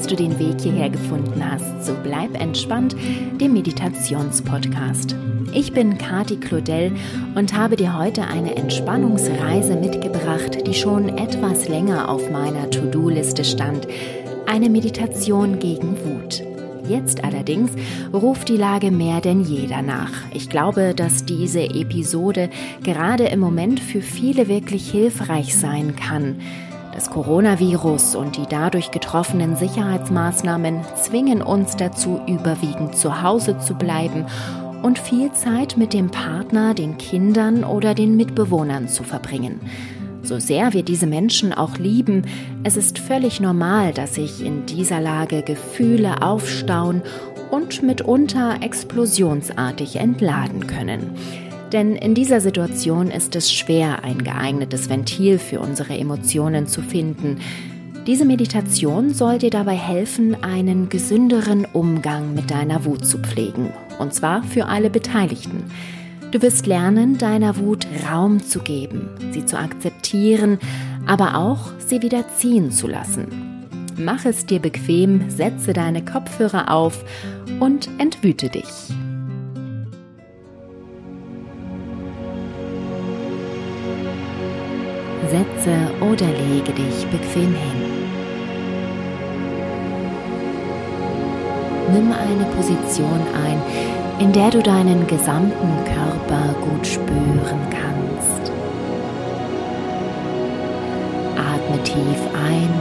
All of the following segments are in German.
dass du den Weg hierher gefunden hast. So bleib entspannt, dem Meditationspodcast. Ich bin Kati Claudel und habe dir heute eine Entspannungsreise mitgebracht, die schon etwas länger auf meiner To-Do-Liste stand. Eine Meditation gegen Wut. Jetzt allerdings ruft die Lage mehr denn je danach. Ich glaube, dass diese Episode gerade im Moment für viele wirklich hilfreich sein kann. Das Coronavirus und die dadurch getroffenen Sicherheitsmaßnahmen zwingen uns dazu, überwiegend zu Hause zu bleiben und viel Zeit mit dem Partner, den Kindern oder den Mitbewohnern zu verbringen. So sehr wir diese Menschen auch lieben, es ist völlig normal, dass sich in dieser Lage Gefühle aufstauen und mitunter explosionsartig entladen können. Denn in dieser Situation ist es schwer, ein geeignetes Ventil für unsere Emotionen zu finden. Diese Meditation soll dir dabei helfen, einen gesünderen Umgang mit deiner Wut zu pflegen. Und zwar für alle Beteiligten. Du wirst lernen, deiner Wut Raum zu geben, sie zu akzeptieren, aber auch sie wieder ziehen zu lassen. Mach es dir bequem, setze deine Kopfhörer auf und entwüte dich. Setze oder lege dich bequem hin. Nimm eine Position ein, in der du deinen gesamten Körper gut spüren kannst. Atme tief ein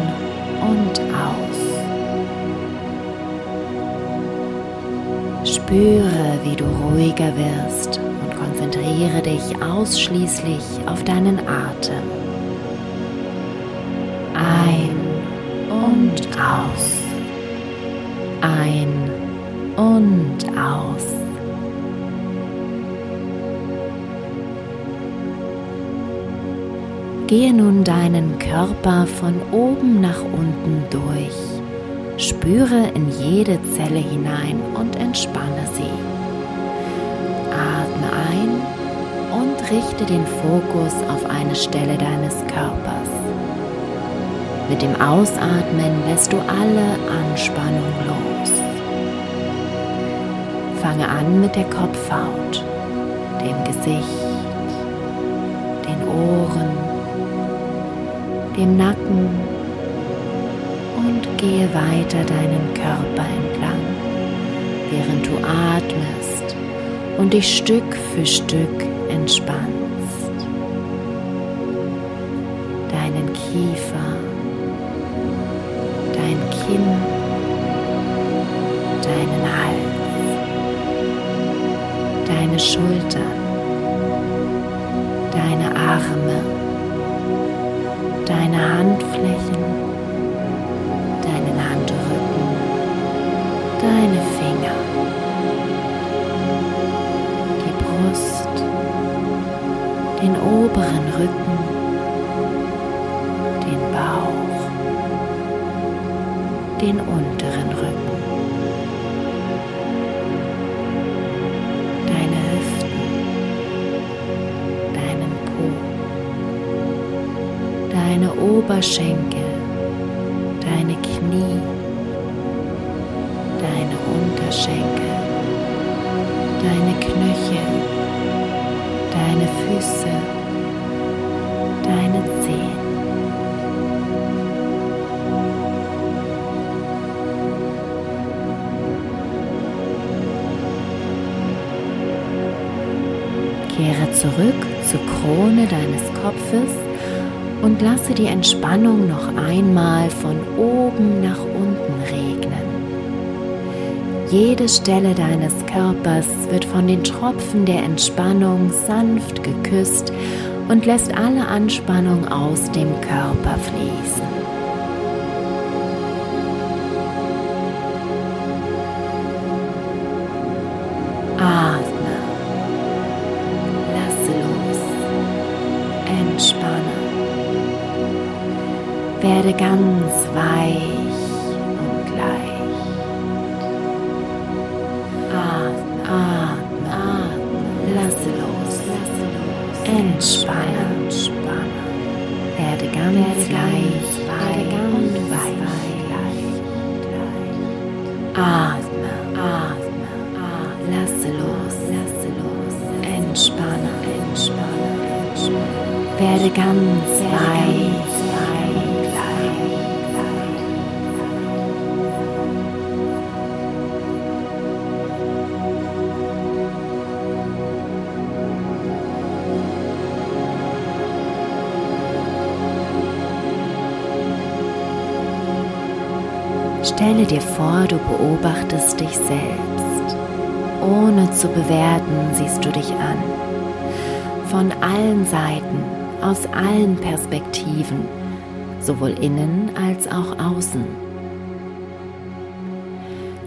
und aus. Spüre, wie du ruhiger wirst und konzentriere dich ausschließlich auf deinen Atem. Ein und aus. Ein und aus. Gehe nun deinen Körper von oben nach unten durch. Spüre in jede Zelle hinein und entspanne sie. Atme ein und richte den Fokus auf eine Stelle deines Körpers. Mit dem Ausatmen lässt du alle Anspannung los. Fange an mit der Kopfhaut, dem Gesicht, den Ohren, dem Nacken und gehe weiter deinen Körper entlang, während du atmest und dich Stück für Stück entspannst. Deinen Kiefer, dein Kinn, deinen Hals, deine Schultern, deine Arme deine Handflächen, deinen Handrücken, deine Finger, die Brust, den oberen Rücken, deine Oberschenkel, deine Knie, deine Unterschenkel, deine Knöchel, deine Füße, deine Zehen. Kehre zurück zur Krone deines Kopfes und lasse die Entspannung noch einmal von oben nach unten regnen. Jede Stelle deines Körpers wird von den Tropfen der Entspannung sanft geküsst und lässt alle Anspannung aus dem Körper fließen. Werde ganz weich und leicht. Atme, atme, atme. Lasse los, lasse los. Entspanne, entspanne. Werde ganz Werde leicht, werde ganz weich. Atme, atme, atme. Lasse los, lasse los. Entspanne, entspanne, entspanne. Werde ganz weit. Stelle dir vor, du beobachtest dich selbst. Ohne zu bewerten siehst du dich an. Von allen Seiten, aus allen Perspektiven, sowohl innen als auch außen.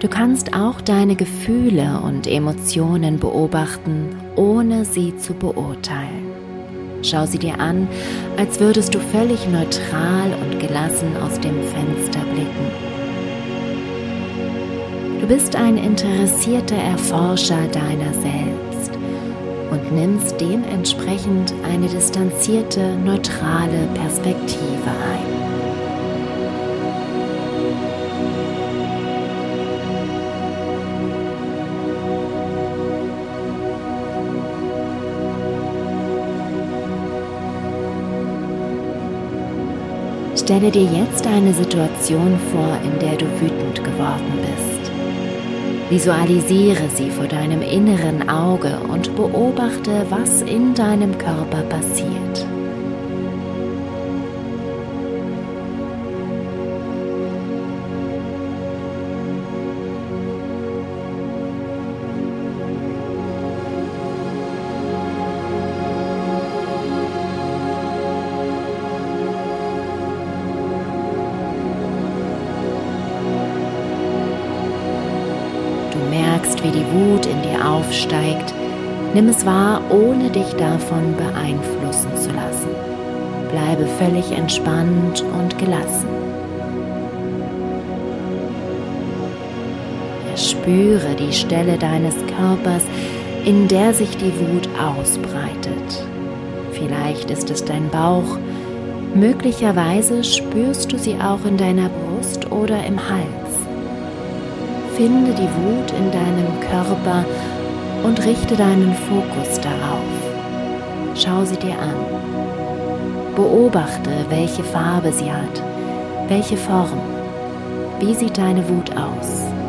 Du kannst auch deine Gefühle und Emotionen beobachten, ohne sie zu beurteilen. Schau sie dir an, als würdest du völlig neutral und gelassen aus dem Fenster blicken. Du bist ein interessierter Erforscher deiner selbst und nimmst dementsprechend eine distanzierte, neutrale Perspektive ein. Stelle dir jetzt eine Situation vor, in der du wütend geworden bist. Visualisiere sie vor deinem inneren Auge und beobachte, was in deinem Körper passiert. Wut in dir aufsteigt, nimm es wahr, ohne dich davon beeinflussen zu lassen. Bleibe völlig entspannt und gelassen. Spüre die Stelle deines Körpers, in der sich die Wut ausbreitet. Vielleicht ist es dein Bauch, möglicherweise spürst du sie auch in deiner Brust oder im Hals. Finde die Wut in deinem Körper und richte deinen Fokus darauf. Schau sie dir an. Beobachte, welche Farbe sie hat, welche Form. Wie sieht deine Wut aus?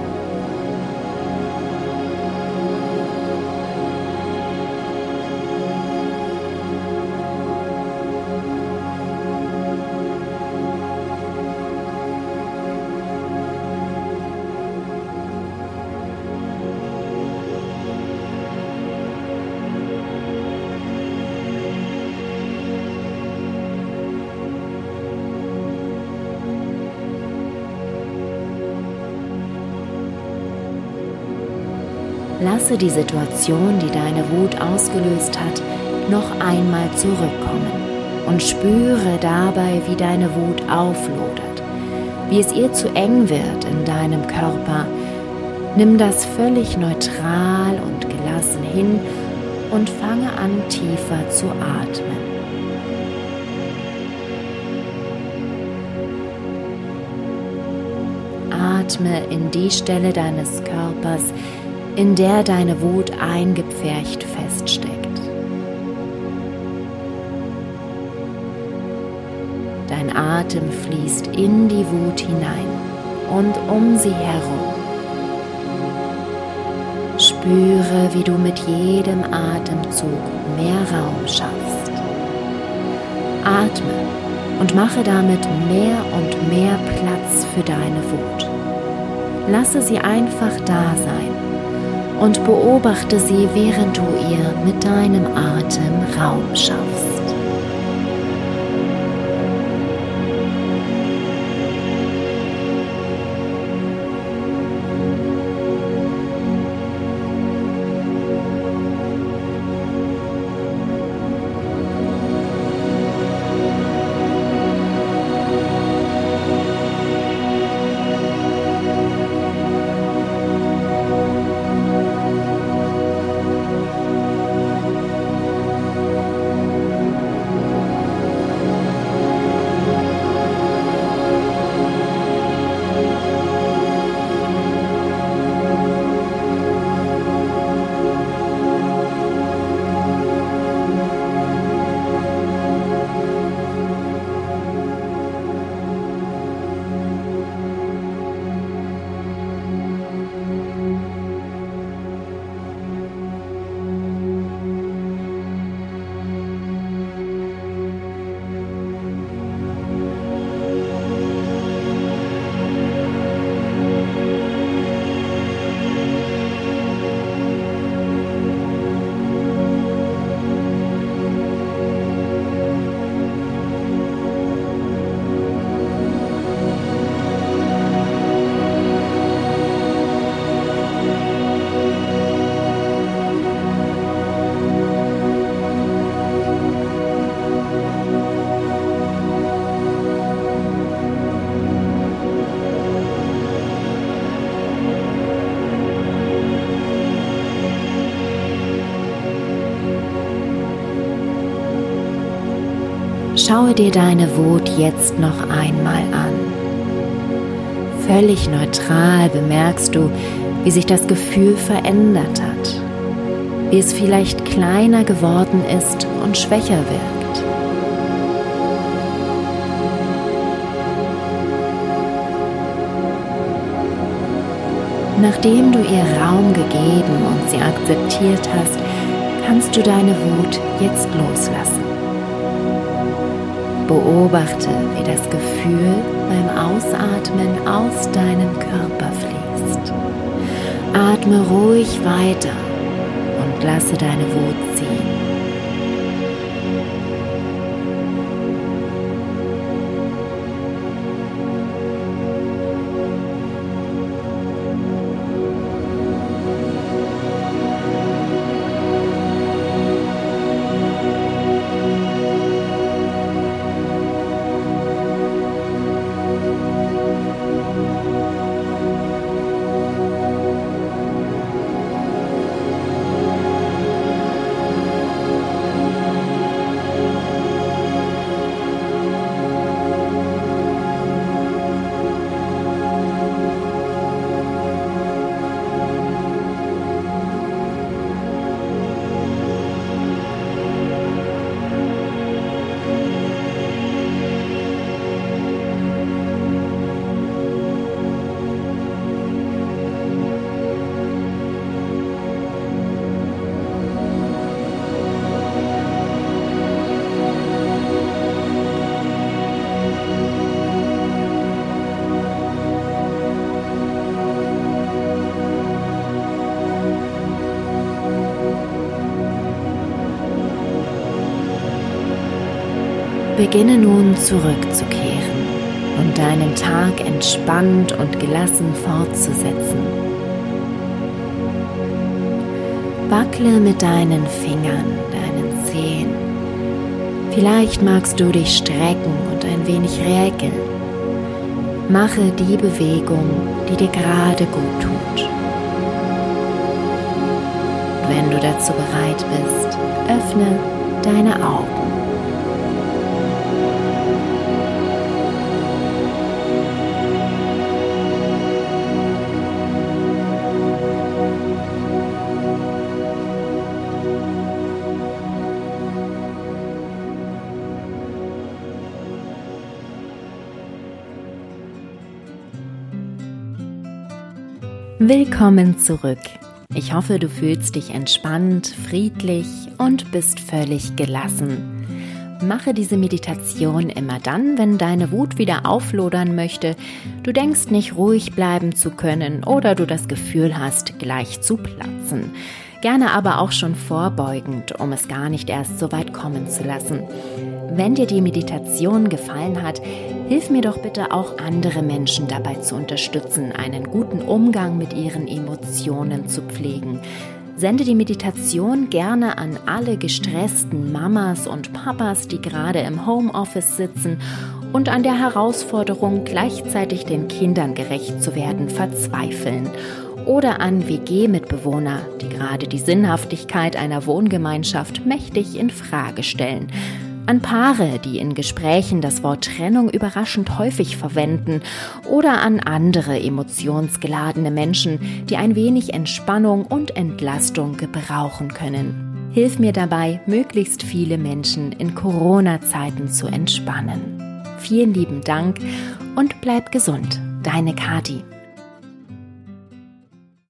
Lasse die Situation, die deine Wut ausgelöst hat, noch einmal zurückkommen und spüre dabei, wie deine Wut auflodert, wie es ihr zu eng wird in deinem Körper. Nimm das völlig neutral und gelassen hin und fange an tiefer zu atmen. Atme in die Stelle deines Körpers, in der deine Wut eingepfercht feststeckt. Dein Atem fließt in die Wut hinein und um sie herum. Spüre, wie du mit jedem Atemzug mehr Raum schaffst. Atme und mache damit mehr und mehr Platz für deine Wut. Lasse sie einfach da sein und beobachte sie, während du ihr mit deinem Atem Raum schaffst. Schaue dir deine Wut jetzt noch einmal an. Völlig neutral bemerkst du, wie sich das Gefühl verändert hat, wie es vielleicht kleiner geworden ist und schwächer wirkt. Nachdem du ihr Raum gegeben und sie akzeptiert hast, kannst du deine Wut jetzt loslassen. Beobachte, wie das Gefühl beim Ausatmen aus deinem Körper fließt. Atme ruhig weiter und lasse deine Wut ziehen. Beginne nun zurückzukehren und deinen Tag entspannt und gelassen fortzusetzen. Wackle mit deinen Fingern, deinen Zehen. Vielleicht magst du dich strecken und ein wenig räkeln. Mache die Bewegung, die dir gerade gut tut. Wenn du dazu bereit bist, öffne deine Augen. Willkommen zurück. Ich hoffe, du fühlst dich entspannt, friedlich und bist völlig gelassen. Mache diese Meditation immer dann, wenn deine Wut wieder auflodern möchte, du denkst nicht ruhig bleiben zu können oder du das Gefühl hast, gleich zu platzen. Gerne aber auch schon vorbeugend, um es gar nicht erst so weit kommen zu lassen. Wenn dir die Meditation gefallen hat, hilf mir doch bitte auch andere Menschen dabei zu unterstützen, einen guten Umgang mit ihren Emotionen zu pflegen. Sende die Meditation gerne an alle gestressten Mamas und Papas, die gerade im Homeoffice sitzen und an der Herausforderung, gleichzeitig den Kindern gerecht zu werden, verzweifeln oder an WG-Mitbewohner, die gerade die Sinnhaftigkeit einer Wohngemeinschaft mächtig in Frage stellen an Paare, die in Gesprächen das Wort Trennung überraschend häufig verwenden oder an andere emotionsgeladene Menschen, die ein wenig Entspannung und Entlastung gebrauchen können. Hilf mir dabei, möglichst viele Menschen in Corona-Zeiten zu entspannen. Vielen lieben Dank und bleib gesund. Deine Kati.